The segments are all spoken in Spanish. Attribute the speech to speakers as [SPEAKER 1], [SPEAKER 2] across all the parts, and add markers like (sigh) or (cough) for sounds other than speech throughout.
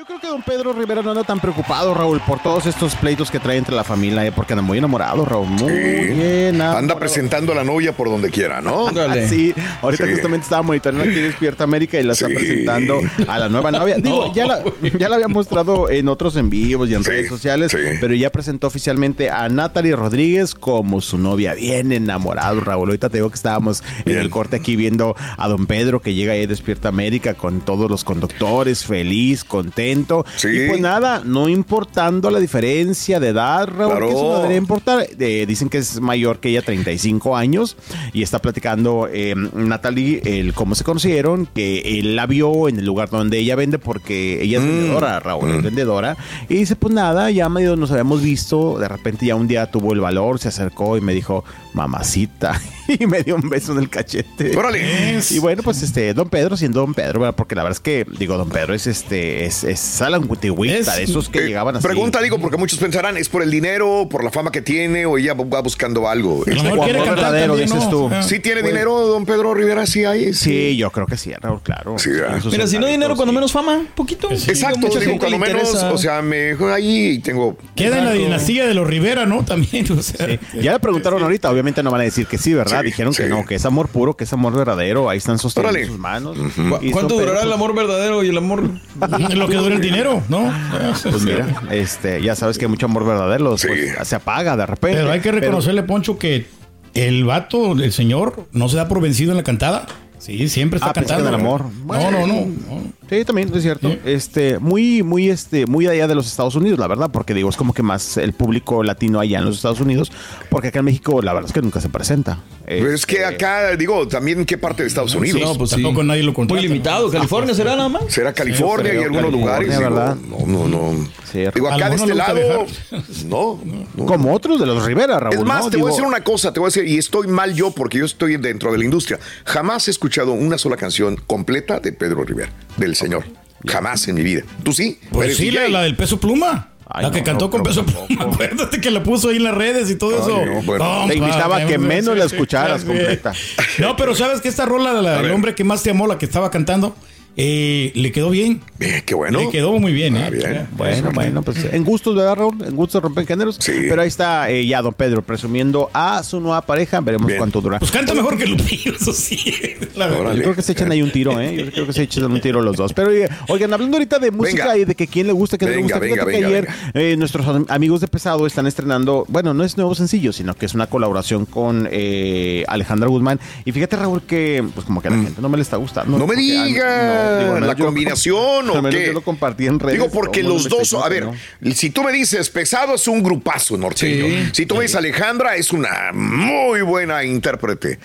[SPEAKER 1] Yo creo que don Pedro Rivera no anda tan preocupado, Raúl, por todos estos pleitos que trae entre la familia, eh, porque anda muy enamorado, Raúl. Muy bien.
[SPEAKER 2] Anda presentando a la novia por donde quiera, ¿no?
[SPEAKER 1] Sí, ahorita
[SPEAKER 2] Sí.
[SPEAKER 1] justamente estaba monitoreando aquí Despierta América y la está presentando a la nueva novia. (laughs) Digo, ya, la, ya la había mostrado en otros en vivos y en redes sociales, pero ya presentó oficialmente a Natalie Rodríguez como su novia. Bien enamorado, Raúl. Ahorita te digo que estábamos en el corte aquí viendo a don Pedro que llega ahí a Despierta América con todos los conductores, feliz, contento. Y pues nada, no importando la diferencia de edad, Raúl, que eso no debería importar. Eh, dicen que es mayor que ella, 35 años, y está platicando eh, Natalie el cómo se conocieron, que él la vio en el lugar donde ella vende, porque ella es vendedora, Raúl, es vendedora. Y dice, pues nada, ya medio nos habíamos visto, de repente ya un día tuvo el valor, se acercó y me dijo, mamacita, (laughs) y me dio un beso en el cachete.
[SPEAKER 2] ¡Órale!
[SPEAKER 1] Y bueno, pues este, don Pedro siendo don Pedro, ¿verdad? porque la verdad es que, digo, don Pedro es este, es, es a la antigüita, de esos que
[SPEAKER 2] Eh,
[SPEAKER 1] llegaban así.
[SPEAKER 2] Pregunta, digo, porque muchos pensarán, ¿es por el dinero, por la fama que tiene o ella va buscando algo?
[SPEAKER 1] Lo mejor quiere cantar verdadero,
[SPEAKER 2] también,
[SPEAKER 1] dices tú.
[SPEAKER 2] ¿Sí tiene
[SPEAKER 1] Pues-
[SPEAKER 2] dinero, don Pedro Rivera? Sí hay.
[SPEAKER 1] Sí, yo creo que sí, Raúl, claro.
[SPEAKER 2] Sí,
[SPEAKER 3] Mira, si no
[SPEAKER 1] centavitos,
[SPEAKER 3] dinero, cuando
[SPEAKER 1] sí.
[SPEAKER 3] menos fama, poquito.
[SPEAKER 2] Exacto,
[SPEAKER 3] mucha
[SPEAKER 2] digo, cuando menos,
[SPEAKER 3] interesa.
[SPEAKER 2] o sea, me ahí tengo...
[SPEAKER 4] Queda en la
[SPEAKER 3] Exacto.
[SPEAKER 4] dinastía de los Rivera, ¿no? También, o sea.
[SPEAKER 1] Ya le preguntaron ahorita, obviamente no van a decir que sí, ¿verdad?
[SPEAKER 2] Sí,
[SPEAKER 1] Dijeron que no, que es amor puro, que es amor verdadero, ahí están sosteniendo sus manos.
[SPEAKER 3] ¿Cu-
[SPEAKER 1] Y
[SPEAKER 3] ¿Cuánto durará el amor verdadero y el amor? (laughs)
[SPEAKER 4] Lo que el dinero, ¿no?
[SPEAKER 1] Pues mira, este, ya sabes que mucho amor verdadero pues, se apaga de repente.
[SPEAKER 4] Pero hay que reconocerle, Poncho, que el vato, el señor, no se da por vencido en la cantada. Sí, siempre está
[SPEAKER 1] Ah, que
[SPEAKER 4] cantando.
[SPEAKER 1] del amor.
[SPEAKER 4] No, no, no. no.
[SPEAKER 1] Sí, también es cierto. Este, muy, muy, este, muy allá de los Estados Unidos, la verdad, porque digo, es como que más el público latino allá en los Estados Unidos, porque acá en México la verdad es que nunca se presenta.
[SPEAKER 2] Pero es que acá, digo, también qué parte de Estados Unidos.
[SPEAKER 3] No, pues sí.
[SPEAKER 4] Tampoco nadie lo contrata.
[SPEAKER 3] Muy limitado. ¿California será nada más?
[SPEAKER 2] ¿Será California
[SPEAKER 3] Sí,
[SPEAKER 2] y algunos
[SPEAKER 3] California,
[SPEAKER 2] lugares? Digo,
[SPEAKER 1] ¿verdad?
[SPEAKER 2] no, no, no. Digo, acá de este lado,
[SPEAKER 4] no
[SPEAKER 2] no.
[SPEAKER 1] Como otros de los Rivera, Raúl.
[SPEAKER 2] Es más,
[SPEAKER 1] ¿no?
[SPEAKER 2] te voy a decir una cosa, te voy a decir, y estoy mal yo porque yo estoy dentro de la industria. Jamás he escuchado una sola canción completa de Pedro Rivera, del señor. Jamás en mi vida. ¿Tú sí?
[SPEAKER 4] Pues
[SPEAKER 2] ¿Eres
[SPEAKER 4] sí, la, del peso pluma.
[SPEAKER 1] Ay,
[SPEAKER 4] la que
[SPEAKER 1] no,
[SPEAKER 4] cantó
[SPEAKER 1] no,
[SPEAKER 4] con
[SPEAKER 1] no,
[SPEAKER 4] peso pluma. Acuérdate que la puso ahí en las redes y todo eso.
[SPEAKER 2] no, bueno.
[SPEAKER 1] Te invitaba a que menos la escucharas (laughs)
[SPEAKER 4] sí.
[SPEAKER 1] completa.
[SPEAKER 4] No, pero sabes que esta rola, la, el hombre que más te amó, la que estaba cantando, eh, le quedó bien.
[SPEAKER 2] Eh, qué bueno.
[SPEAKER 4] Le quedó muy bien, ¿eh?
[SPEAKER 2] Ah, bien.
[SPEAKER 1] Bueno, bueno, pues en gustos, ¿verdad, Raúl? En gustos rompen géneros.
[SPEAKER 2] Sí.
[SPEAKER 1] Pero ahí está eh, ya don Pedro presumiendo a su nueva pareja. Veremos
[SPEAKER 2] Bien.
[SPEAKER 1] cuánto dura.
[SPEAKER 4] Pues canta mejor que Lupillo, eso sí. (laughs) La verdad.
[SPEAKER 1] Yo creo que se echan ahí un tiro, ¿eh? Yo creo que se echan un tiro los dos. Pero, eh, oigan, hablando ahorita de música
[SPEAKER 2] Venga.
[SPEAKER 1] y de que quién le gusta, quién no le gusta.
[SPEAKER 2] venga,
[SPEAKER 1] que
[SPEAKER 2] venga,
[SPEAKER 1] ayer eh, nuestros am- amigos de Pesado están estrenando, bueno, no es nuevo sencillo, sino que es una colaboración con eh, Alejandra Guzmán. Y fíjate, Raúl, que pues como que a la gente no me le está gustando.
[SPEAKER 2] Mm. No me
[SPEAKER 1] Porque,
[SPEAKER 2] diga
[SPEAKER 1] no, digo, (laughs) menos
[SPEAKER 2] la
[SPEAKER 1] lo-
[SPEAKER 2] combinación o qué.
[SPEAKER 1] Yo lo compartí en redes.
[SPEAKER 2] Digo, porque los dos, a ver, si tú me dices pesado es un grupazo norteño.
[SPEAKER 3] Sí.
[SPEAKER 2] Si tú ves Alejandra es una muy buena intérprete.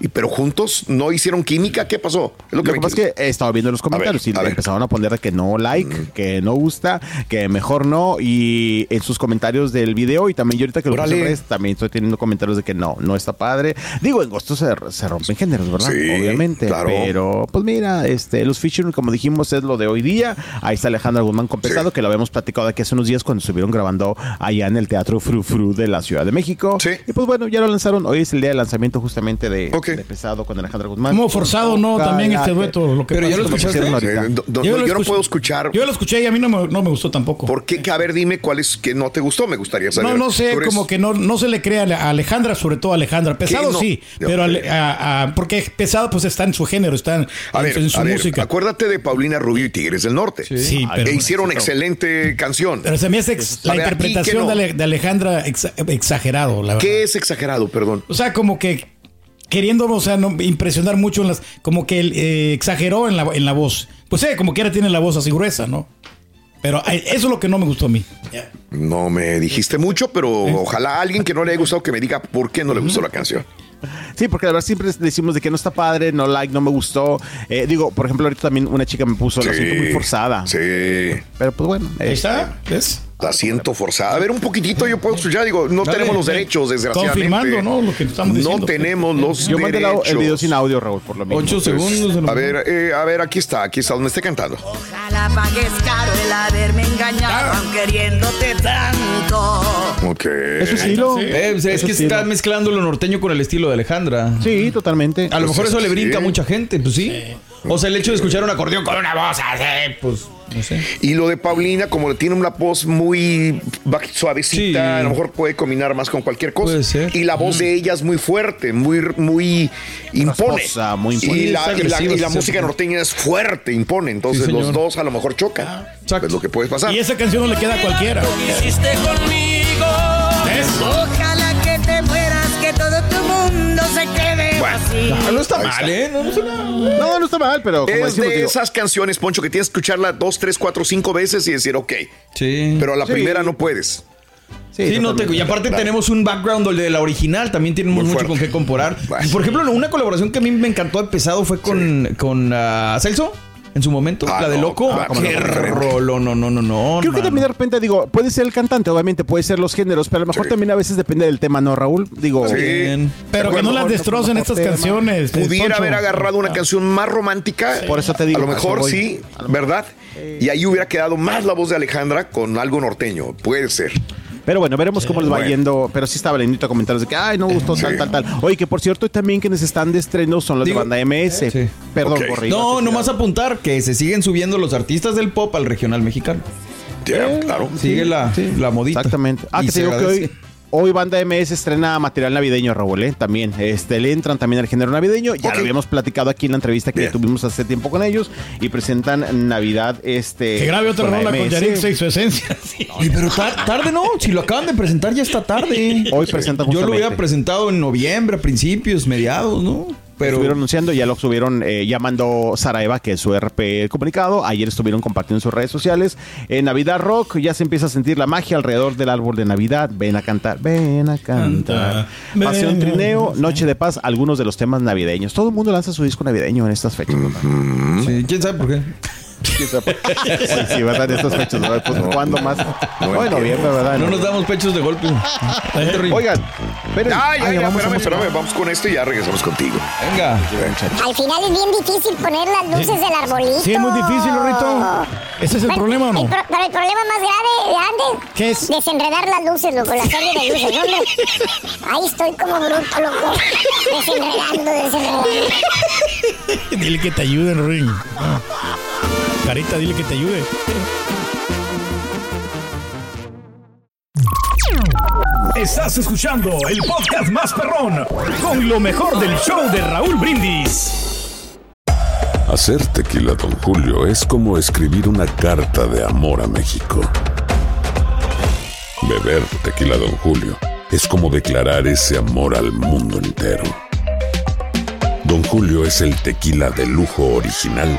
[SPEAKER 2] Y pero juntos no hicieron química, ¿qué pasó? Es
[SPEAKER 1] Lo que pasa es que he estado viendo los comentarios
[SPEAKER 2] ver,
[SPEAKER 1] y
[SPEAKER 2] ver.
[SPEAKER 1] empezaron a poner que no like, que no gusta, que mejor no. Y en sus comentarios del video y también yo ahorita que lo puse en
[SPEAKER 2] Órale.
[SPEAKER 1] redes, también estoy teniendo comentarios de que no, no está padre. Digo, en gusto se, se rompen géneros, ¿verdad?
[SPEAKER 2] Sí,
[SPEAKER 1] Obviamente.
[SPEAKER 2] claro.
[SPEAKER 1] Pero pues mira, este, los featuring, como dijimos, es lo de hoy día. Ahí está Alejandra Guzmán con Pesado, que lo habíamos platicado aquí hace unos días cuando estuvieron grabando allá en el Teatro Fru Fru de la Ciudad de México.
[SPEAKER 2] Sí.
[SPEAKER 1] Y pues bueno, ya lo lanzaron. Hoy es el día de lanzamiento justamente de, De pesado con Alejandra Guzmán.
[SPEAKER 4] Como forzado, ¿no? También este dueto. Lo que
[SPEAKER 3] Pero ya lo escuchaste.
[SPEAKER 2] Eh, do- do-
[SPEAKER 4] Yo lo
[SPEAKER 2] no puedo escuchar.
[SPEAKER 4] Yo lo escuché y a mí no me, no me gustó tampoco.
[SPEAKER 2] ¿Por qué? A ver, dime cuál es que no te gustó. Me gustaría saber.
[SPEAKER 4] No, no sé, como que no, no se le cree a Ale- a Alejandra, sobre todo a Alejandra. Pesado
[SPEAKER 2] no?
[SPEAKER 4] sí, pero a- a- porque pesado pues está en su género, está en,
[SPEAKER 2] A ver,
[SPEAKER 4] en su
[SPEAKER 2] a ver,
[SPEAKER 4] música.
[SPEAKER 2] acuérdate de Paulina Rubio y Tigres del Norte.
[SPEAKER 4] Sí,
[SPEAKER 2] Que
[SPEAKER 4] pero,
[SPEAKER 2] hicieron excelente canción.
[SPEAKER 4] pero se me hace ex- la
[SPEAKER 2] A ver, aquí,
[SPEAKER 4] interpretación de, Ale- de Alejandra exa- exagerado, la verdad.
[SPEAKER 2] ¿Qué es exagerado, perdón?
[SPEAKER 4] O sea, como que queriendo, o sea, no, impresionar mucho en las, como que él, eh, exageró en la, en la voz. Pues sí, como quiera tiene la voz así gruesa, ¿no? Pero eh, eso es lo que no me gustó a mí.
[SPEAKER 2] No me dijiste mucho, pero ojalá alguien que no le haya gustado que me diga por qué no le gustó la canción.
[SPEAKER 1] Sí, porque la verdad siempre decimos de que no está padre, no like, no me gustó. Eh, digo, por ejemplo, ahorita también una chica me puso, la siento muy forzada.
[SPEAKER 2] Sí.
[SPEAKER 1] Pero pues bueno.
[SPEAKER 4] Ahí
[SPEAKER 1] eh,
[SPEAKER 4] está, ¿ves?
[SPEAKER 2] La siento forzada. A ver, un poquitito yo puedo escuchar. Digo, no
[SPEAKER 4] Dale,
[SPEAKER 2] tenemos los derechos, desgraciadamente.
[SPEAKER 4] Confirmando, ¿no? Lo que estamos diciendo.
[SPEAKER 2] No tenemos los
[SPEAKER 1] Yo mandé la-
[SPEAKER 2] derechos.
[SPEAKER 1] el video sin audio, Raúl, por lo mismo.
[SPEAKER 3] Ocho segundos. a lo
[SPEAKER 2] A ver, eh, a ver, aquí está, aquí está donde esté cantando.
[SPEAKER 5] Ojalá pagues caro el haberme engañado, aun queriéndote tanto.
[SPEAKER 2] Ok.
[SPEAKER 1] Es estilo.
[SPEAKER 4] Sí.
[SPEAKER 3] Eh, pues, es
[SPEAKER 1] Eso
[SPEAKER 3] que
[SPEAKER 1] sí,
[SPEAKER 3] está mezclando lo norteño con el estilo de Alejandra.
[SPEAKER 1] Sí, totalmente.
[SPEAKER 3] A lo
[SPEAKER 2] Pues
[SPEAKER 3] mejor
[SPEAKER 2] es
[SPEAKER 3] eso le brinca
[SPEAKER 2] sí.
[SPEAKER 3] a mucha gente, pues sí. O sea, el hecho de escuchar un acordeón con una voz así, pues, no sé.
[SPEAKER 2] Y lo de Paulina, como tiene una voz muy suavecita,
[SPEAKER 3] Sí.
[SPEAKER 2] a lo mejor puede combinar más con cualquier cosa.
[SPEAKER 3] Puede ser.
[SPEAKER 2] Y la voz de ella es muy fuerte, muy, muy impone.
[SPEAKER 1] Rasposa, muy impone.
[SPEAKER 2] Y la, y la- y la música norteña es fuerte, impone. Entonces
[SPEAKER 3] Sí,
[SPEAKER 2] los dos a lo mejor chocan.
[SPEAKER 3] Exacto.
[SPEAKER 2] Es lo que puede pasar.
[SPEAKER 4] Y esa canción no le queda a cualquiera.
[SPEAKER 5] Hiciste conmigo. Mundo se quede vacío.
[SPEAKER 3] No está
[SPEAKER 2] Ahí
[SPEAKER 3] mal,
[SPEAKER 2] está.
[SPEAKER 3] ¿eh? No, no suena-
[SPEAKER 1] No, no está mal, pero como
[SPEAKER 2] Es
[SPEAKER 1] decimos,
[SPEAKER 2] de
[SPEAKER 1] digo,
[SPEAKER 2] esas canciones, Poncho, que tienes que escucharla dos, tres, cuatro, cinco veces y decir, ok.
[SPEAKER 3] Sí.
[SPEAKER 2] Pero a la
[SPEAKER 1] Sí.
[SPEAKER 2] primera no puedes.
[SPEAKER 3] Sí, no te, y aparte tenemos un background de la original, también tenemos
[SPEAKER 2] Muy
[SPEAKER 3] mucho
[SPEAKER 2] fuerte.
[SPEAKER 3] con qué comparar.
[SPEAKER 2] Bueno.
[SPEAKER 3] Por ejemplo, una colaboración que a mí me encantó de pesado fue con, con ah, Celso. En su momento,
[SPEAKER 2] Ah,
[SPEAKER 3] la de
[SPEAKER 2] no,
[SPEAKER 3] Loco.
[SPEAKER 2] ah,
[SPEAKER 3] Qué rolo, no, no, no, no.
[SPEAKER 1] Creo que también de repente digo, puede ser el cantante, obviamente, puede ser los géneros, pero a lo mejor
[SPEAKER 2] Sí.
[SPEAKER 1] también a veces depende del tema, ¿no, Raúl? Digo,
[SPEAKER 2] Sí.
[SPEAKER 3] Bien.
[SPEAKER 4] Pero que no las destrocen estas canciones. eh,
[SPEAKER 2] Pudiera
[SPEAKER 4] Poncho.
[SPEAKER 2] haber agarrado una canción más romántica.
[SPEAKER 1] Por eso te digo,
[SPEAKER 2] A lo mejor sí, ¿verdad? Y ahí hubiera quedado más la voz de Alejandra con algo norteño. Puede ser.
[SPEAKER 1] Pero bueno, veremos cómo les va
[SPEAKER 2] Bueno.
[SPEAKER 1] yendo. Pero sí estaba lindito comentarios de que, ay, no gustó tal,
[SPEAKER 2] Sí.
[SPEAKER 1] tal, tal. Oye, que por cierto, también quienes están de estreno son los
[SPEAKER 3] Digo-
[SPEAKER 1] de banda MS.
[SPEAKER 3] Sí.
[SPEAKER 1] Perdón,
[SPEAKER 2] Ok.
[SPEAKER 1] Borrigo.
[SPEAKER 3] No, nomás apuntar que se siguen subiendo los artistas del pop al regional mexicano.
[SPEAKER 2] Ya, claro.
[SPEAKER 3] Sigue la,
[SPEAKER 1] Sí,
[SPEAKER 3] la modita.
[SPEAKER 1] Exactamente. Ah,
[SPEAKER 3] Y
[SPEAKER 1] que te digo que hoy, hoy Banda MS estrena material navideño, Raúl, ¿eh? También. Este, le entran también al género navideño. Ya lo habíamos platicado aquí en la entrevista que
[SPEAKER 2] Bien.
[SPEAKER 1] tuvimos hace tiempo con ellos. Y presentan Navidad, este.
[SPEAKER 4] Que grabe otra rola con
[SPEAKER 1] MS.
[SPEAKER 4] Yarixa y su esencia. (laughs) Sí.
[SPEAKER 3] Oye, pero tar- tarde no, si lo acaban de presentar ya está tarde.
[SPEAKER 1] Hoy presentan
[SPEAKER 3] Yo lo hubiera presentado en noviembre, a principios, mediados, ¿no? Pero
[SPEAKER 1] estuvieron anunciando, ya lo subieron, eh, ya mandó Sara Eva, que es su RP el comunicado. Ayer estuvieron compartiendo en sus redes sociales. En Navidad Rock ya se empieza a sentir la magia alrededor del árbol de Navidad. Ven a cantar, ven a cantar.
[SPEAKER 4] Canta,
[SPEAKER 1] Pasión
[SPEAKER 4] ven a
[SPEAKER 1] Trineo,
[SPEAKER 4] cantar.
[SPEAKER 1] Noche de Paz, algunos de los temas navideños. Todo el mundo lanza su disco navideño en estas fechas. ¿verdad?
[SPEAKER 3] sí, quién sabe por qué.
[SPEAKER 1] Sí, sí, ¿verdad? En estas fechas, ¿verdad? Pues, ¿cuándo más? No, en noviembre, ¿verdad?
[SPEAKER 3] No nos damos pechos de golpe.
[SPEAKER 1] Oigan, esperen.
[SPEAKER 2] Ay, ay,
[SPEAKER 1] Ay,
[SPEAKER 2] ya,
[SPEAKER 1] vamos,
[SPEAKER 2] espérame, espérame. Vamos con esto y ya regresamos contigo.
[SPEAKER 3] Venga.
[SPEAKER 6] Al final es bien difícil poner las luces del arbolito.
[SPEAKER 4] Sí, es muy difícil, Rito. ¿Ese es el
[SPEAKER 6] Bueno,
[SPEAKER 4] problema o no?
[SPEAKER 6] el pro- pero el problema más grave, grande,
[SPEAKER 4] ¿Qué es?
[SPEAKER 6] desenredar las luces, loco, la serie de luces, ¿no, hombre? Ahí estoy como bruto, loco. Desenredando, desenredando. (laughs)
[SPEAKER 4] Dile que te ayuden, Ring. Ah. Carita, dile que te ayude.
[SPEAKER 7] Estás escuchando el podcast más perrón con lo mejor del show de Raúl Brindis.
[SPEAKER 8] Hacer tequila, Don Julio, es como escribir una carta de amor a México. Beber tequila, Don Julio, es como declarar ese amor al mundo entero. Don Julio es el tequila de lujo original,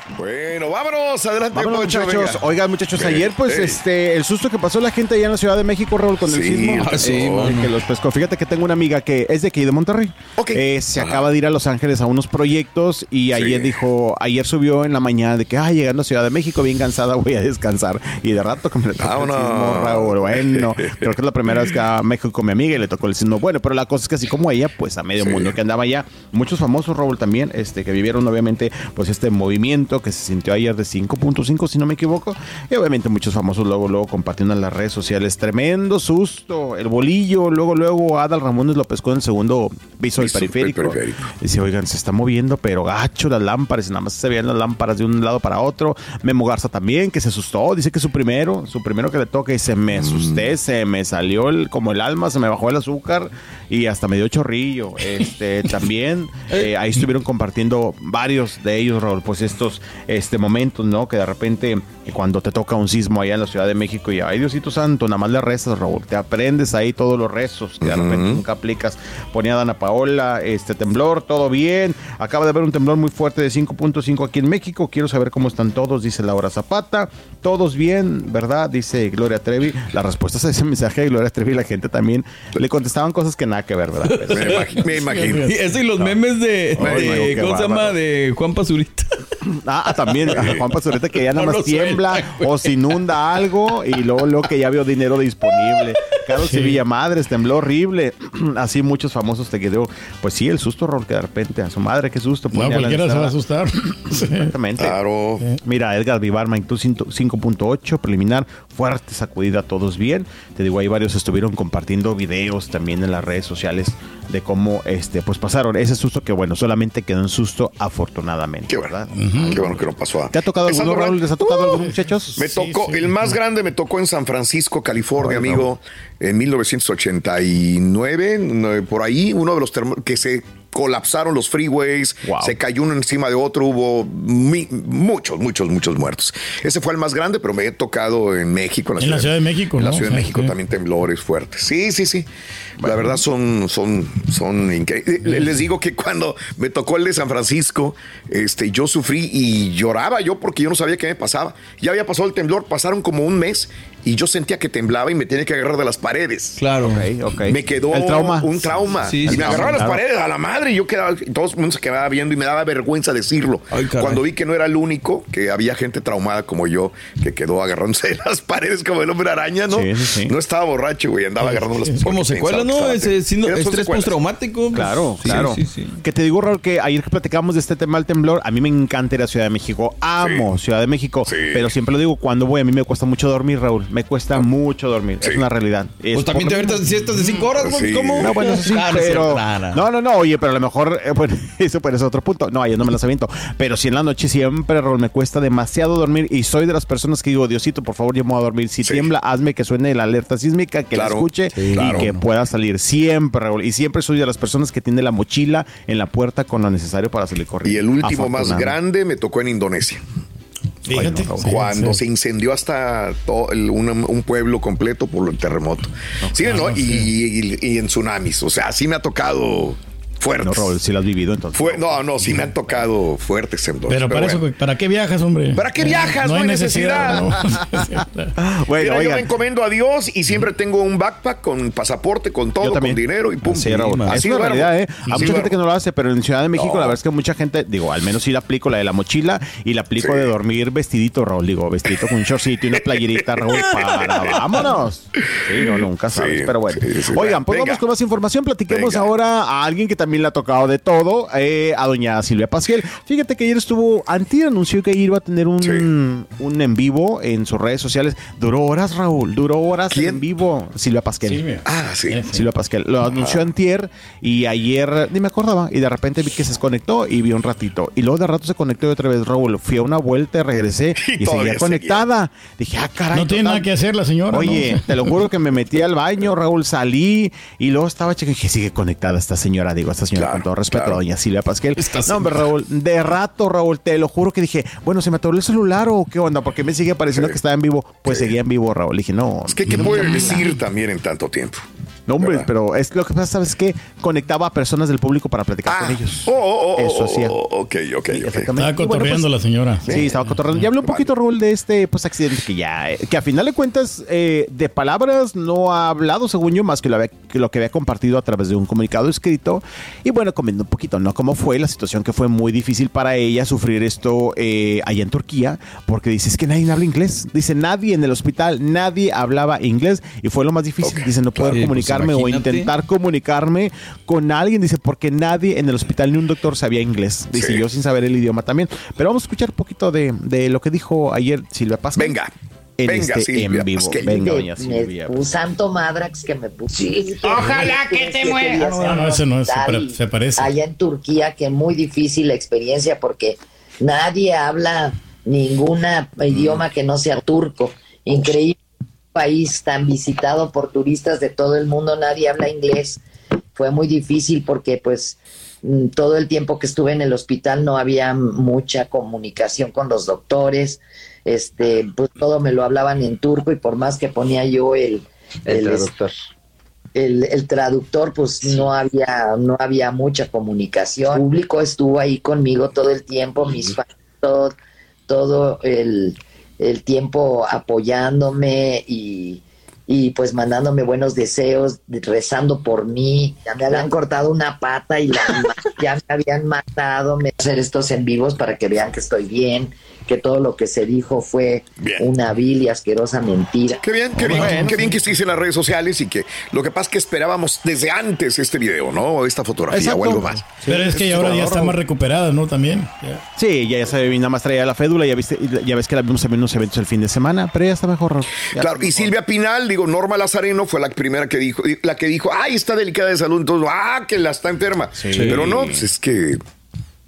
[SPEAKER 2] Bueno, vámonos, adelante,
[SPEAKER 1] Vámonos,
[SPEAKER 2] Poncho,
[SPEAKER 1] muchachos.
[SPEAKER 2] venga.
[SPEAKER 1] Oigan, muchachos, ayer, pues,
[SPEAKER 2] ey.
[SPEAKER 1] este, el susto que pasó la gente allá en la Ciudad de México, Raúl, con el
[SPEAKER 2] Sí,
[SPEAKER 1] sismo.
[SPEAKER 2] ah, sí,
[SPEAKER 1] eh, que los pescó. Fíjate que tengo una amiga que es de aquí, de Monterrey. Eh, se acaba de ir a Los Ángeles a unos proyectos y ayer dijo, ayer subió en la mañana de que, ay, llegando a Ciudad de México, bien cansada, (laughs) voy a descansar. Y de rato que me le tocó el sismo, Raúl. Bueno, creo que es la primera vez que a México con mi amiga y le tocó el sismo. Bueno, pero la cosa es que así como ella, pues a medio mundo que andaba allá, muchos famosos, Raúl, también, este, que vivieron obviamente, pues este movimiento que se sintió ayer de 5.5, si no me equivoco. Y obviamente muchos famosos luego, luego compartiendo en las redes sociales. Tremendo susto. El bolillo, luego, luego Adal Ramones lo pescó en el segundo piso del periférico.
[SPEAKER 2] periférico.
[SPEAKER 1] Dice, oigan, se está moviendo, pero gacho las lámparas. Y nada más se veían las lámparas de un lado para otro. Memo Garza también, que se asustó. Dice que su primero, su primero que le toca y se me asusté, se me salió el, como el alma, se me bajó el azúcar y hasta me dio chorrillo. Este, (laughs) también eh, ahí estuvieron compartiendo varios de ellos, Raúl, pues estos este, momentos, ¿no? Que de repente eh, cuando te toca un sismo allá en la Ciudad de México y ay Diosito Santo, nada más le rezas, Raúl, te aprendes ahí todos los rezos que de repente nunca aplicas. Ponía Dana Paola, este temblor, todo bien. Acaba de haber un temblor muy fuerte de 5.5 aquí en México. Quiero saber cómo están todos, dice Laura Zapata. Todos bien, ¿verdad? Dice Gloria Trevi. Las respuestas a ese mensaje de Gloria Trevi, la gente también le contestaban cosas que nada que ver, ¿verdad? (laughs)
[SPEAKER 2] Me imagi- me imagino.
[SPEAKER 3] Y eso y los memes de, ¿cómo se llama? De Juan Pazurita.
[SPEAKER 1] Ah, ah, también Juan Pazurita que ya nada
[SPEAKER 3] No
[SPEAKER 1] más
[SPEAKER 3] lo
[SPEAKER 1] tiembla (laughs) o se inunda algo y luego, luego que ya vio dinero disponible. Carlos Sevilla Madres, tembló horrible. (clears throat) Así muchos famosos te quedó. Pues sí, el susto, Rol, que de repente a su madre, qué susto.
[SPEAKER 4] No, cualquiera se va a asustar. (clears throat)
[SPEAKER 1] Exactamente.
[SPEAKER 2] Claro.
[SPEAKER 1] Mira, Edgar Vivar, magnitude 5.8, preliminar, fuerte sacudida, todos bien. Te digo, ahí varios estuvieron compartiendo videos también en las redes sociales de cómo este, pues pasaron ese susto que, bueno, solamente quedó en susto afortunadamente.
[SPEAKER 2] Qué
[SPEAKER 1] ¿verdad?
[SPEAKER 2] Qué bueno que no pasó.
[SPEAKER 1] ¿Te ha tocado alguno. Raúl? ¿Les ha tocado alguno, muchachos?
[SPEAKER 2] Me tocó, el más grande me tocó en San Francisco, California, amigo, en 1989, no, por ahí, uno de los que se colapsaron los freeways, se cayó uno encima de otro, hubo mi- muchos, muchos, muchos muertos. Ese fue el más grande, pero me he tocado en México.
[SPEAKER 4] En la Ciudad de México,
[SPEAKER 2] En la. Ciudad de
[SPEAKER 4] O sea,
[SPEAKER 2] México
[SPEAKER 4] sí.
[SPEAKER 2] también temblores fuertes. Sí, sí, sí. La verdad son, son, son increíbles. Les digo que cuando me tocó el de San Francisco, este, yo sufrí y lloraba yo porque yo no sabía qué me pasaba. Ya había pasado el temblor, pasaron como un mes y yo sentía que temblaba y me tenía que agarrar de las paredes.
[SPEAKER 3] Claro.
[SPEAKER 1] Ok, ok.
[SPEAKER 2] Me quedó
[SPEAKER 1] El trauma.
[SPEAKER 2] un trauma.
[SPEAKER 3] Sí,
[SPEAKER 2] y
[SPEAKER 3] sí,
[SPEAKER 2] me agarraba
[SPEAKER 1] sí,
[SPEAKER 2] las
[SPEAKER 1] claro.
[SPEAKER 2] paredes a la madre y yo quedaba, y todo el mundo se quedaba viendo y me daba vergüenza decirlo. Cuando vi que no era el único, que había gente traumada como yo, que quedó agarrándose de las (laughs) paredes como el hombre araña, ¿no?
[SPEAKER 1] Sí, sí, sí.
[SPEAKER 2] No estaba borracho, güey, andaba agarrando las
[SPEAKER 3] Es como secuela, ¿no? Ese síndrome- estrés postraumático. pues,
[SPEAKER 1] Claro,
[SPEAKER 3] sí,
[SPEAKER 1] claro.
[SPEAKER 3] sí, sí.
[SPEAKER 1] Que te digo, Raúl, que ayer que platicamos de este tema del temblor, a mí me encanta ir a Ciudad de México. Amo Ciudad de México. Pero siempre lo digo, cuando voy, a mí me cuesta mucho dormir, Raúl. Me cuesta mucho dormir. Es una realidad. Es
[SPEAKER 3] Pues también te aventas siestas de 5 horas, güey. ¿Cómo?
[SPEAKER 1] No, bueno, eso sí, pero... No, no, no, oye, pero a lo mejor, eh, bueno, (laughs) eso pues es otro punto. No, ayer no me las aviento. Pero si en la noche siempre, Raúl, me cuesta demasiado dormir y soy de las personas que digo, Diosito, por favor, yo me voy a dormir. Si tiembla, hazme que suene la alerta sísmica, que
[SPEAKER 2] Claro.
[SPEAKER 1] la escuche
[SPEAKER 2] Sí,
[SPEAKER 1] y
[SPEAKER 2] claro.
[SPEAKER 1] que pueda salir siempre, Raúl. Y siempre soy de las personas que tiene la mochila en la puerta con lo necesario para salir corriendo.
[SPEAKER 2] Y el último más grande me tocó en Indonesia.
[SPEAKER 4] Fíjate.
[SPEAKER 2] Cuando
[SPEAKER 4] Sí,
[SPEAKER 2] se incendió hasta todo el- un, un pueblo completo por el terremoto. Sí, ¿no?
[SPEAKER 1] Ah,
[SPEAKER 2] Y, y- y en tsunamis. O sea, sí me ha tocado fuertes.
[SPEAKER 1] No, Raúl, si lo has vivido entonces.
[SPEAKER 2] Fue, no, no, sí me han tocado fuertes temblores.
[SPEAKER 4] Pero para
[SPEAKER 2] bueno.
[SPEAKER 4] eso, ¿para qué viajas, hombre?
[SPEAKER 2] ¿Para qué viajas? No,
[SPEAKER 4] hay
[SPEAKER 2] hay necesidad. (laughs)
[SPEAKER 1] Bueno,
[SPEAKER 2] Mira, yo me encomiendo a Dios y siempre tengo un backpack con pasaporte, con todo, con dinero y pum.
[SPEAKER 1] Sí, Raúl.
[SPEAKER 2] Así
[SPEAKER 1] es una realidad, ¿eh? Hay
[SPEAKER 2] Así
[SPEAKER 1] mucha gente que no lo hace, pero en Ciudad de México
[SPEAKER 2] No.
[SPEAKER 1] la verdad es que mucha gente, digo, al menos sí la aplico la de la mochila y la aplico
[SPEAKER 2] Sí.
[SPEAKER 1] de dormir vestidito, Raúl. Digo, vestidito con un shortcito y una playerita, Raúl, (laughs) para vámonos. Sí, no, nunca sabes,
[SPEAKER 2] Sí,
[SPEAKER 1] pero bueno.
[SPEAKER 2] sí, sí,
[SPEAKER 1] Oigan, pues
[SPEAKER 2] venga.
[SPEAKER 1] vamos con más información. Platiquemos
[SPEAKER 2] Venga.
[SPEAKER 1] ahora a alguien que también también le ha tocado de todo eh, a doña Silvia Pasquel. Fíjate que ayer estuvo, Antier anunció que iba a tener un, un en vivo en sus redes sociales. Duró horas, Raúl, duró horas en vivo. Silvia Pasquel.
[SPEAKER 4] Silvia.
[SPEAKER 2] Ah, sí.
[SPEAKER 1] Silvia Pasquel. Lo anunció Antier y ayer ni me acordaba. Y de repente vi que se desconectó y vi un ratito. Y luego de rato se conectó y otra vez, Raúl. Fui a una vuelta, regresé (laughs) y, seguía conectada. Dije, ah, caray.
[SPEAKER 4] No tiene
[SPEAKER 1] total.
[SPEAKER 4] nada que hacer la señora.
[SPEAKER 1] Oye,
[SPEAKER 4] ¿no?
[SPEAKER 1] te lo juro que me metí al baño, Raúl, salí y luego estaba y dije, sigue conectada esta señora, digo, esta señora con todo respeto, a doña Silvia Pasquel. No, hombre, Raúl, de rato, Raúl, te lo juro que dije, bueno, ¿se me atoró el celular o qué onda? Porque me sigue pareciendo que estaba en vivo. Pues seguía en vivo, Raúl. Dije, no.
[SPEAKER 2] Es que, ¿qué puede decir también en tanto tiempo?
[SPEAKER 1] No, hombre, pero es lo que pasa, ¿sabes qué? Conectaba a personas del público para platicar con ellos.
[SPEAKER 2] Oh, oh, oh,
[SPEAKER 1] Eso
[SPEAKER 2] oh,
[SPEAKER 1] hacía.
[SPEAKER 2] oh, ok, ok, ok.
[SPEAKER 4] Estaba
[SPEAKER 1] Y bueno,
[SPEAKER 4] cotorreando
[SPEAKER 1] pues,
[SPEAKER 4] la señora.
[SPEAKER 1] Sí, estaba cotorreando. Ya hablé un poquito, Raúl, de este pues accidente que ya, eh, que a final de cuentas, eh, de palabras no ha hablado, según yo, más que lo, había- que lo que había compartido a través de un comunicado escrito. Y bueno, comiendo un poquito, ¿no? Cómo fue la situación que fue muy difícil para ella sufrir esto eh, allá en Turquía, porque dice, es que nadie habla inglés. Dice, nadie en el hospital, nadie hablaba inglés. Y fue lo más difícil, dice, no poder
[SPEAKER 3] Sí, pues,
[SPEAKER 1] comunicarme o intentar comunicarme con alguien, dice, porque nadie en el hospital ni un doctor sabía inglés. Dice, yo sin saber el idioma también. Pero vamos a escuchar un poquito de, de lo que dijo ayer Silvia Pascal.
[SPEAKER 2] Venga.
[SPEAKER 1] En
[SPEAKER 2] Venga,
[SPEAKER 1] este
[SPEAKER 2] Silvia
[SPEAKER 1] en vivo. Venga, doña Silvia.
[SPEAKER 9] un santo madrax que me puso.
[SPEAKER 5] Ojalá que te mueras.
[SPEAKER 4] No, no, ese no es, se parece.
[SPEAKER 9] Allá en Turquía, que muy difícil la experiencia porque nadie habla ninguna idioma que no sea turco. Increíble país tan visitado por turistas de todo el mundo, nadie habla inglés. Fue muy difícil porque pues mm, todo el tiempo que estuve en el hospital no había mucha comunicación con los doctores. Este, pues todo me lo hablaban en turco y por más que ponía yo el,
[SPEAKER 1] El
[SPEAKER 9] traductor. El, el traductor, pues no había, no había mucha comunicación. El público estuvo ahí conmigo todo el tiempo, mis fans, todo, todo el, el tiempo apoyándome y, y pues mandándome buenos deseos, rezando por mí. Ya me habían cortado una pata y (laughs) ya me habían matado. Me hacer estos en vivos para que vean que estoy bien, que todo lo que se dijo fue una vil y asquerosa mentira.
[SPEAKER 2] Qué bien, qué bien, qué bien que estés en las redes sociales y que lo que pasa es que esperábamos desde antes este video, ¿no? Esta fotografía
[SPEAKER 1] Exacto.
[SPEAKER 2] o algo más.
[SPEAKER 4] Pero es que ya ahora ya está más recuperada, ¿no? También.
[SPEAKER 1] Sí, ya, ya se nada más traía la fédula, ya viste, ya ves que la vimos también en unos eventos el fin de semana, pero ya está mejor. Ya
[SPEAKER 2] Claro, y Silvia Pinal, digo, Norma Lazareno fue la primera que dijo, la que dijo, ay, está delicada de salud, entonces, ah, que la está enferma. Pero no, pues es que...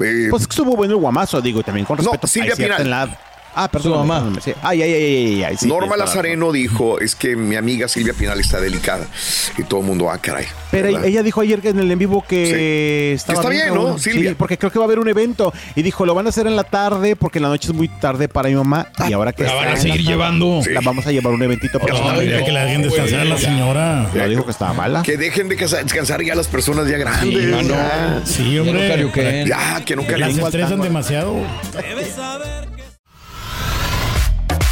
[SPEAKER 2] eh,
[SPEAKER 1] Pues estuvo bueno el guamazo, digo, también con
[SPEAKER 2] No,
[SPEAKER 1] respeto.
[SPEAKER 2] Silvia
[SPEAKER 1] hay cierta
[SPEAKER 2] Pinal.
[SPEAKER 1] en la- Ah, perdón. mamá. Sí. Ay, ay, ay, ay, ay, sí,
[SPEAKER 2] Norma Lazareno dijo, es que mi amiga Silvia Pinal está delicada. Y todo el mundo, ah, caray.
[SPEAKER 1] Pero
[SPEAKER 2] ¿verdad?
[SPEAKER 1] ella dijo ayer que en el en vivo que estaba
[SPEAKER 2] está bien. ¿no, Silvia?
[SPEAKER 1] Sí, porque creo que va a haber un evento. Y dijo, lo van a hacer en la tarde porque en la noche es muy tarde para mi mamá. y ahora que
[SPEAKER 4] La van a seguir
[SPEAKER 1] tarde,
[SPEAKER 4] llevando.
[SPEAKER 1] La vamos a llevar un eventito.
[SPEAKER 4] Ay, ya que la dejen descansar a la señora.
[SPEAKER 1] No dijo que estaba mala.
[SPEAKER 2] Que dejen de descansar ya las personas ya grandes.
[SPEAKER 4] Sí, no,
[SPEAKER 2] ya.
[SPEAKER 4] Sí, hombre.
[SPEAKER 2] Ya, que no
[SPEAKER 4] Las
[SPEAKER 2] carguen.
[SPEAKER 4] estresan demasiado.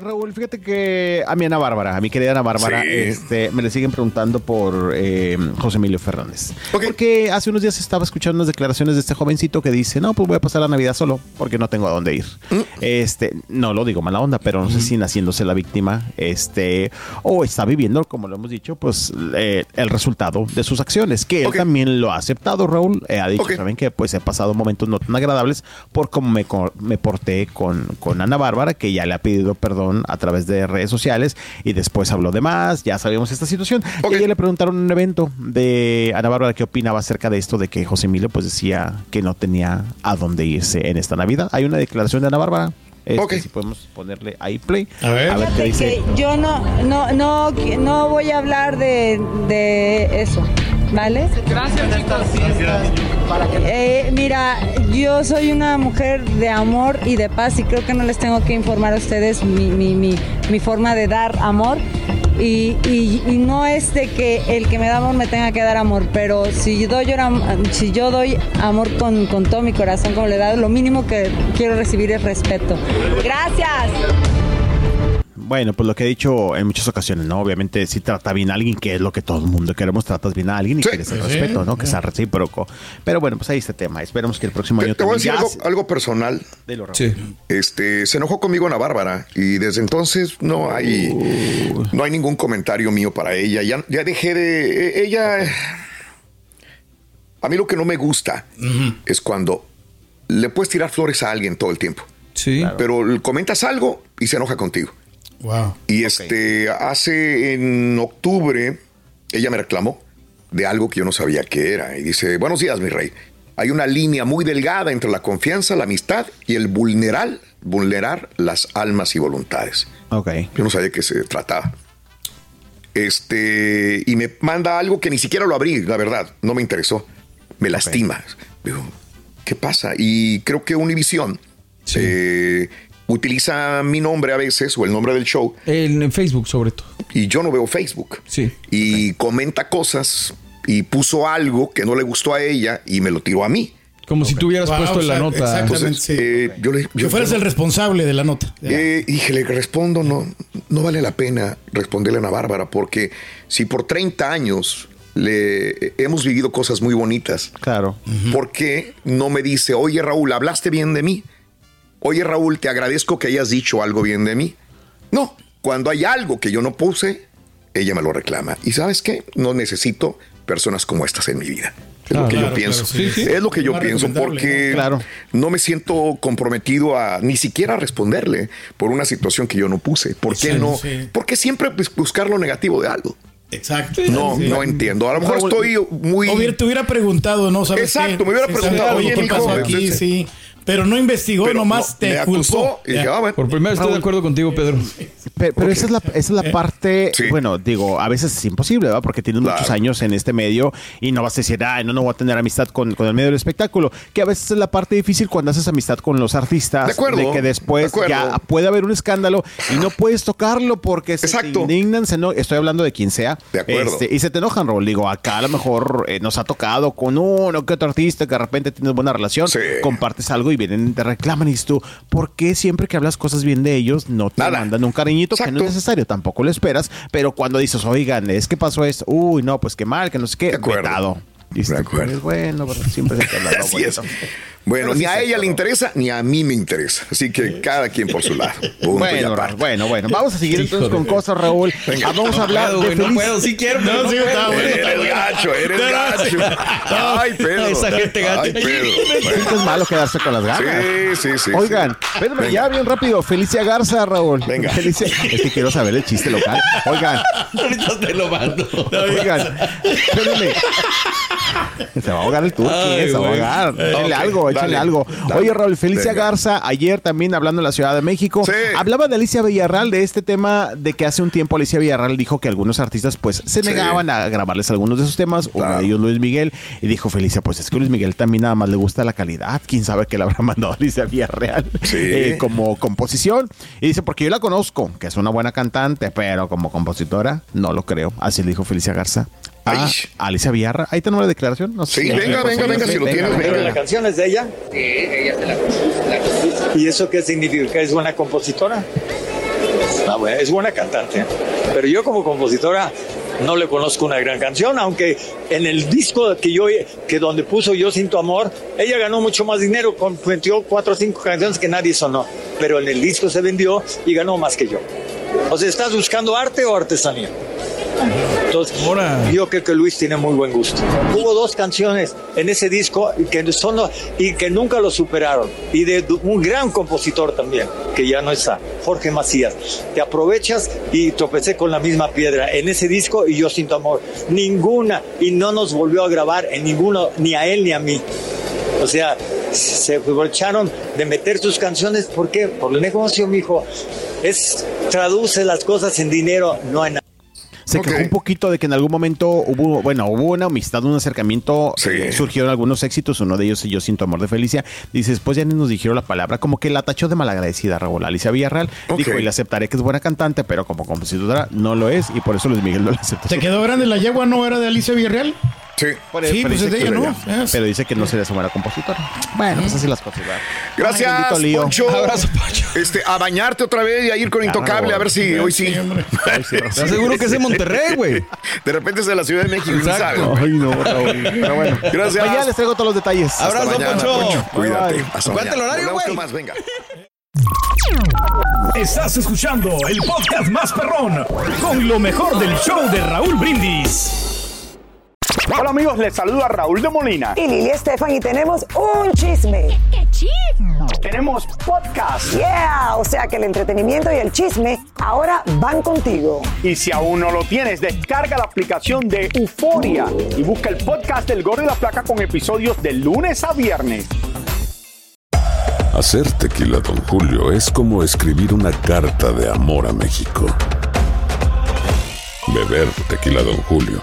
[SPEAKER 1] Raúl, fíjate que a mi Ana Bárbara, a mi querida Ana Bárbara,
[SPEAKER 2] Sí.
[SPEAKER 1] este, me le siguen preguntando por eh, José Emilio Fernández. Porque hace unos días estaba escuchando unas declaraciones de este jovencito que dice, no, pues voy a pasar la Navidad solo porque no tengo a dónde ir.
[SPEAKER 2] Mm.
[SPEAKER 1] Este, no lo digo mala onda, pero no sé si naciéndose la víctima, este, o está viviendo, como lo hemos dicho, pues eh, el resultado de sus acciones, que él también lo ha aceptado, Raúl. Eh, ha dicho, saben que pues he pasado momentos no tan agradables por cómo me, me porté con, con Ana Bárbara, que ya le ha pedido perdón a través de redes sociales y después habló de más, ya sabemos esta situación. Y ella le preguntaron en un evento de Ana Bárbara qué opinaba acerca de esto de que José Emilio pues decía que no tenía a dónde irse en esta Navidad. Hay una declaración de Ana Bárbara. Este, Si podemos ponerle ahí play. A ver, qué dice.
[SPEAKER 10] que yo no, no, no, no voy a hablar de, de eso, ¿vale?
[SPEAKER 11] Gracias, chicos.
[SPEAKER 10] Eh, mira, yo soy una mujer de amor y de paz y creo que no les tengo que informar a ustedes mi, mi, mi, mi forma de dar amor. Y, y- y no es de que el que me da amor me tenga que dar amor, pero si, doy yo am- si yo doy amor con, con todo mi corazón, como le he dado, lo mínimo que quiero recibir es respeto. Gracias.
[SPEAKER 1] Bueno, pues lo que he dicho en muchas ocasiones, ¿no? Obviamente, si trata bien a alguien, que es lo que todo el mundo queremos, tratas bien a alguien y quieres el
[SPEAKER 2] Sí.
[SPEAKER 1] respeto, ¿no? Que sea recíproco. Pero bueno, pues ahí está el tema. Esperemos que el próximo año
[SPEAKER 2] Te voy a decir algo, personal.
[SPEAKER 1] Dilo, Raúl.
[SPEAKER 2] Este, se enojó conmigo Ana Bárbara y desde entonces no hay, no hay ningún comentario mío para ella. Ya, ya dejé de. e- Ella. A mí lo que no me gusta es cuando le puedes tirar flores a alguien todo el tiempo.
[SPEAKER 3] Sí.
[SPEAKER 2] Pero comentas algo y se enoja contigo.
[SPEAKER 4] Wow.
[SPEAKER 2] Y este, hace en octubre, ella me reclamó de algo que yo no sabía que era. Y dice, buenos días, mi rey. Hay una línea muy delgada entre la confianza, la amistad y el vulnerar, vulnerar las almas y voluntades.
[SPEAKER 1] Ok.
[SPEAKER 2] Yo no sabía que se trataba. Este, y me manda algo que ni siquiera lo abrí, la verdad, no me interesó. Me lastima. Digo, ¿qué pasa? Y creo que Univision eh, utiliza mi nombre a veces o el nombre del show.
[SPEAKER 3] En, en Facebook, sobre todo.
[SPEAKER 2] Y yo no veo Facebook.
[SPEAKER 3] Sí.
[SPEAKER 2] Y comenta cosas y puso algo que no le gustó a ella y me lo tiró a mí.
[SPEAKER 3] Como si tú hubieras
[SPEAKER 4] Wow,
[SPEAKER 3] puesto en la
[SPEAKER 4] o sea,
[SPEAKER 3] nota.
[SPEAKER 4] exactamente.
[SPEAKER 2] Entonces, eh, yo le.
[SPEAKER 4] Que
[SPEAKER 2] yo-
[SPEAKER 4] fueras
[SPEAKER 2] yo-
[SPEAKER 4] el responsable de la nota.
[SPEAKER 2] eh, dije, le respondo, no, no vale la pena responderle a Ana Bárbara, porque si por 30 años le hemos vivido cosas muy bonitas,
[SPEAKER 1] claro.
[SPEAKER 2] ¿por qué no me dice, oye Raúl, hablaste bien de mí? Oye Raúl, te agradezco que hayas dicho algo bien de mí. No, cuando hay algo que yo no puse, ella me lo reclama. Y sabes qué, no necesito personas como estas en mi vida. Es lo
[SPEAKER 1] Claro,
[SPEAKER 2] que
[SPEAKER 1] claro,
[SPEAKER 2] yo pienso.
[SPEAKER 1] claro, sí, sí.
[SPEAKER 2] Es lo que yo
[SPEAKER 1] Más
[SPEAKER 2] pienso porque
[SPEAKER 1] ¿no? Claro.
[SPEAKER 2] no me siento comprometido a ni siquiera a responderle por una situación que yo no puse. ¿Por qué
[SPEAKER 4] Exacto,
[SPEAKER 2] no?
[SPEAKER 4] sí.
[SPEAKER 2] ¿Por qué siempre buscar lo negativo de algo?
[SPEAKER 4] Exacto.
[SPEAKER 2] No,
[SPEAKER 4] Sí.
[SPEAKER 2] no entiendo. A lo mejor estoy muy.
[SPEAKER 4] O te hubiera preguntado, ¿no? ¿Sabes
[SPEAKER 2] Exacto,
[SPEAKER 4] qué?
[SPEAKER 2] me hubiera
[SPEAKER 4] Sí,
[SPEAKER 2] preguntado, oye,
[SPEAKER 4] ¿qué pasó aquí? Sí. Pero no investigó,
[SPEAKER 2] Pero
[SPEAKER 4] nomás
[SPEAKER 2] no,
[SPEAKER 4] te
[SPEAKER 2] me
[SPEAKER 4] culpó.
[SPEAKER 2] acusó y dije, ah, bueno.
[SPEAKER 3] Por primera vez estoy de acuerdo contigo, Pedro.
[SPEAKER 1] Pe- Pero, esa es la, esa es la parte, bueno, digo, a veces es imposible, ¿verdad? Porque tienes muchos años en este medio y no vas a decir, ay, no, no voy a tener amistad con, con el medio del espectáculo. Que a veces es la parte difícil cuando haces amistad con los artistas.
[SPEAKER 2] De acuerdo,
[SPEAKER 1] que después
[SPEAKER 2] de acuerdo.
[SPEAKER 1] ya puede haber un escándalo y no puedes tocarlo porque se te indignan, se no, estoy hablando de quien sea.
[SPEAKER 2] De acuerdo.
[SPEAKER 1] Este, y se te enojan, Raúl. Digo, acá a lo mejor eh, nos ha tocado con uno que otro artista que de repente tienes buena relación, compartes algo y vienen, te reclaman y tú, ¿por qué siempre que hablas cosas bien de ellos no te mandan un cariñito que no es necesario? Tampoco lo esperas, pero cuando dices, oigan, es que pasó esto, uy, no, pues qué mal, que no sé qué, vetado. Dices, pues, bueno, pero siempre se te (laughs)
[SPEAKER 2] Así es. Bueno,
[SPEAKER 1] Pero
[SPEAKER 2] ni
[SPEAKER 1] sí
[SPEAKER 2] a ella le interesa, ni a mí me interesa. Así que cada quien por su lado. (laughs) Punto y
[SPEAKER 1] Bueno, bueno, bueno, vamos a seguir entonces con cosas, Raúl. (laughs)
[SPEAKER 2] Venga.
[SPEAKER 1] Ah, vamos a
[SPEAKER 2] No
[SPEAKER 1] hablar
[SPEAKER 2] puedo,
[SPEAKER 1] de
[SPEAKER 2] no puedo, sí quiero, pero no
[SPEAKER 1] sí, está bueno,
[SPEAKER 2] Eres gacho, eres
[SPEAKER 1] No,
[SPEAKER 2] gacho. Ay, Pedro.
[SPEAKER 1] Esa gente gacha.
[SPEAKER 2] Ay, Pedro. (laughs)
[SPEAKER 1] Es malo quedarse con las ganas.
[SPEAKER 2] Sí, sí, sí.
[SPEAKER 1] Oigan,
[SPEAKER 2] Venga.
[SPEAKER 1] ya bien rápido. Felicia Garza, Raúl.
[SPEAKER 2] Venga.
[SPEAKER 1] Felicia- Es que quiero saber el chiste local. Oigan,
[SPEAKER 3] Ahorita te lo mando.
[SPEAKER 1] oigan. Espérenme. Se va a ahogar el turqui,
[SPEAKER 3] Ay,
[SPEAKER 1] se va a ahogar.
[SPEAKER 3] Ok,
[SPEAKER 1] algo, algo.
[SPEAKER 3] dale.
[SPEAKER 1] Oye, Raúl, Felicia
[SPEAKER 3] Venga.
[SPEAKER 1] Garza, ayer también hablando en la Ciudad de México, hablaba de Alicia Villarreal, de este tema de que hace un tiempo Alicia Villarreal dijo que algunos artistas pues se
[SPEAKER 2] Sí.
[SPEAKER 1] negaban a grabarles algunos de sus temas, uno de ellos Luis Miguel, y dijo Felicia, pues es que Luis Miguel también nada más le gusta la calidad, quién sabe qué le habrá (laughs) mandado a Alicia Villarreal eh, como composición, y dice, porque yo la conozco, que es una buena cantante, pero como compositora, no lo creo, así le dijo Felicia Garza. A Alicia Villarra, ahí tenemos la declaración. No sé
[SPEAKER 2] Sí,
[SPEAKER 1] si-
[SPEAKER 2] venga, venga, venga, si lo tienes, venga.
[SPEAKER 11] la canción es de ella. Sí, ella se la compuso. ¿Y eso qué significa? ¿Que es buena compositora? Ah, bueno, es buena cantante. Pero yo como compositora no le conozco una gran canción, aunque en el disco que yo, que donde puso Yo Sin Tu Amor, ella ganó mucho más dinero, metió cuatro o cinco canciones que nadie sonó. Pero en el disco se vendió y ganó más que yo. O sea, ¿estás buscando arte o artesanía? Entonces, yo creo que Luis tiene muy buen gusto. Hubo dos canciones en ese disco y que, son, y que nunca lo superaron. Y de un gran compositor también, que ya no está, Jorge Macías. Te aprovechas y tropecé con la misma piedra en ese disco y yo siento amor. Ninguna. Y no nos volvió a grabar en ninguno, ni a él ni a mí. O sea, se aprovecharon de meter sus canciones. ¿Por qué? Por el negocio, mijo. Es, traduce las cosas en dinero, no en nada.
[SPEAKER 1] Se quejó un poquito de que en algún momento hubo, bueno, hubo una amistad, un acercamiento, eh, surgieron algunos éxitos, uno de ellos Yo Siento Amor de Felicia. Dice, después ya ni nos dijeron la palabra, como que la tachó de malagradecida Raúl Alicia Villarreal. Dijo, y le aceptaré que es buena cantante, pero como compositora no lo es, y por eso Luis Miguel no la aceptó.
[SPEAKER 4] ¿Se quedó grande la yegua? ¿No era de Alicia Villarreal?
[SPEAKER 2] Sí.
[SPEAKER 1] Por-
[SPEAKER 4] Sí,
[SPEAKER 1] pero
[SPEAKER 4] pues
[SPEAKER 1] dice
[SPEAKER 4] es de
[SPEAKER 1] que-
[SPEAKER 4] ella, ¿no?
[SPEAKER 1] Pero dice que no se le suma la compositora. Bueno, pues así las cosas. ¿verdad?
[SPEAKER 2] Gracias,
[SPEAKER 1] Ay, lío.
[SPEAKER 2] Poncho. Este, a bañarte otra vez y a ir con Intocable, a ver si hoy sí.
[SPEAKER 3] ¿Estás (laughs) seguro que es de Monterrey, güey?
[SPEAKER 2] De repente es de la Ciudad de México. ¿quién sabe?
[SPEAKER 1] Ay, no, Raúl. Pero bueno.
[SPEAKER 2] Gracias.
[SPEAKER 1] Mañana les traigo todos los detalles.
[SPEAKER 2] Hasta
[SPEAKER 3] Abrazo,
[SPEAKER 2] mañana,
[SPEAKER 3] Poncho.
[SPEAKER 2] Cuídate.
[SPEAKER 3] Aguanta el horario, güey.
[SPEAKER 2] más, venga.
[SPEAKER 12] Estás escuchando el podcast más perrón con lo mejor del show de Raúl Brindis.
[SPEAKER 13] Hola amigos, les saluda Raúl de Molina.
[SPEAKER 14] Y Lili Estefan y tenemos un chisme.
[SPEAKER 13] ¡Qué chisme! Tenemos podcast.
[SPEAKER 14] Yeah, o sea que el entretenimiento y el chisme ahora van contigo.
[SPEAKER 13] Y si aún no lo tienes, descarga la aplicación de Euforia y busca el podcast del Gordo y la Placa con episodios de lunes a viernes.
[SPEAKER 8] Hacer tequila, Don Julio, es como escribir una carta de amor a México. Beber tequila, Don Julio,